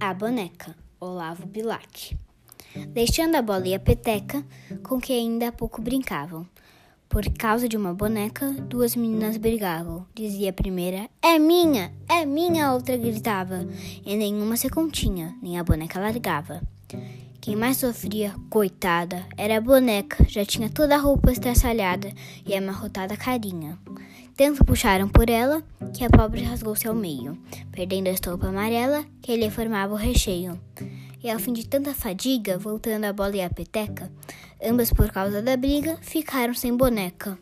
A boneca, Olavo Bilac. Deixando a bola e a peteca, com que ainda há pouco brincavam. Por causa de uma boneca, duas meninas brigavam. Dizia a primeira: É minha, é minha, a outra gritava. E nenhuma se continha, nem a boneca largava. Quem mais sofria, coitada, era a boneca, já tinha toda a roupa estraçalhada e amarrotada carinha. Tanto puxaram por ela que a pobre rasgou-se ao meio, perdendo a estopa amarela que lhe formava o recheio. E ao fim de tanta fadiga, voltando a bola e a peteca, ambas por causa da briga, ficaram sem boneca.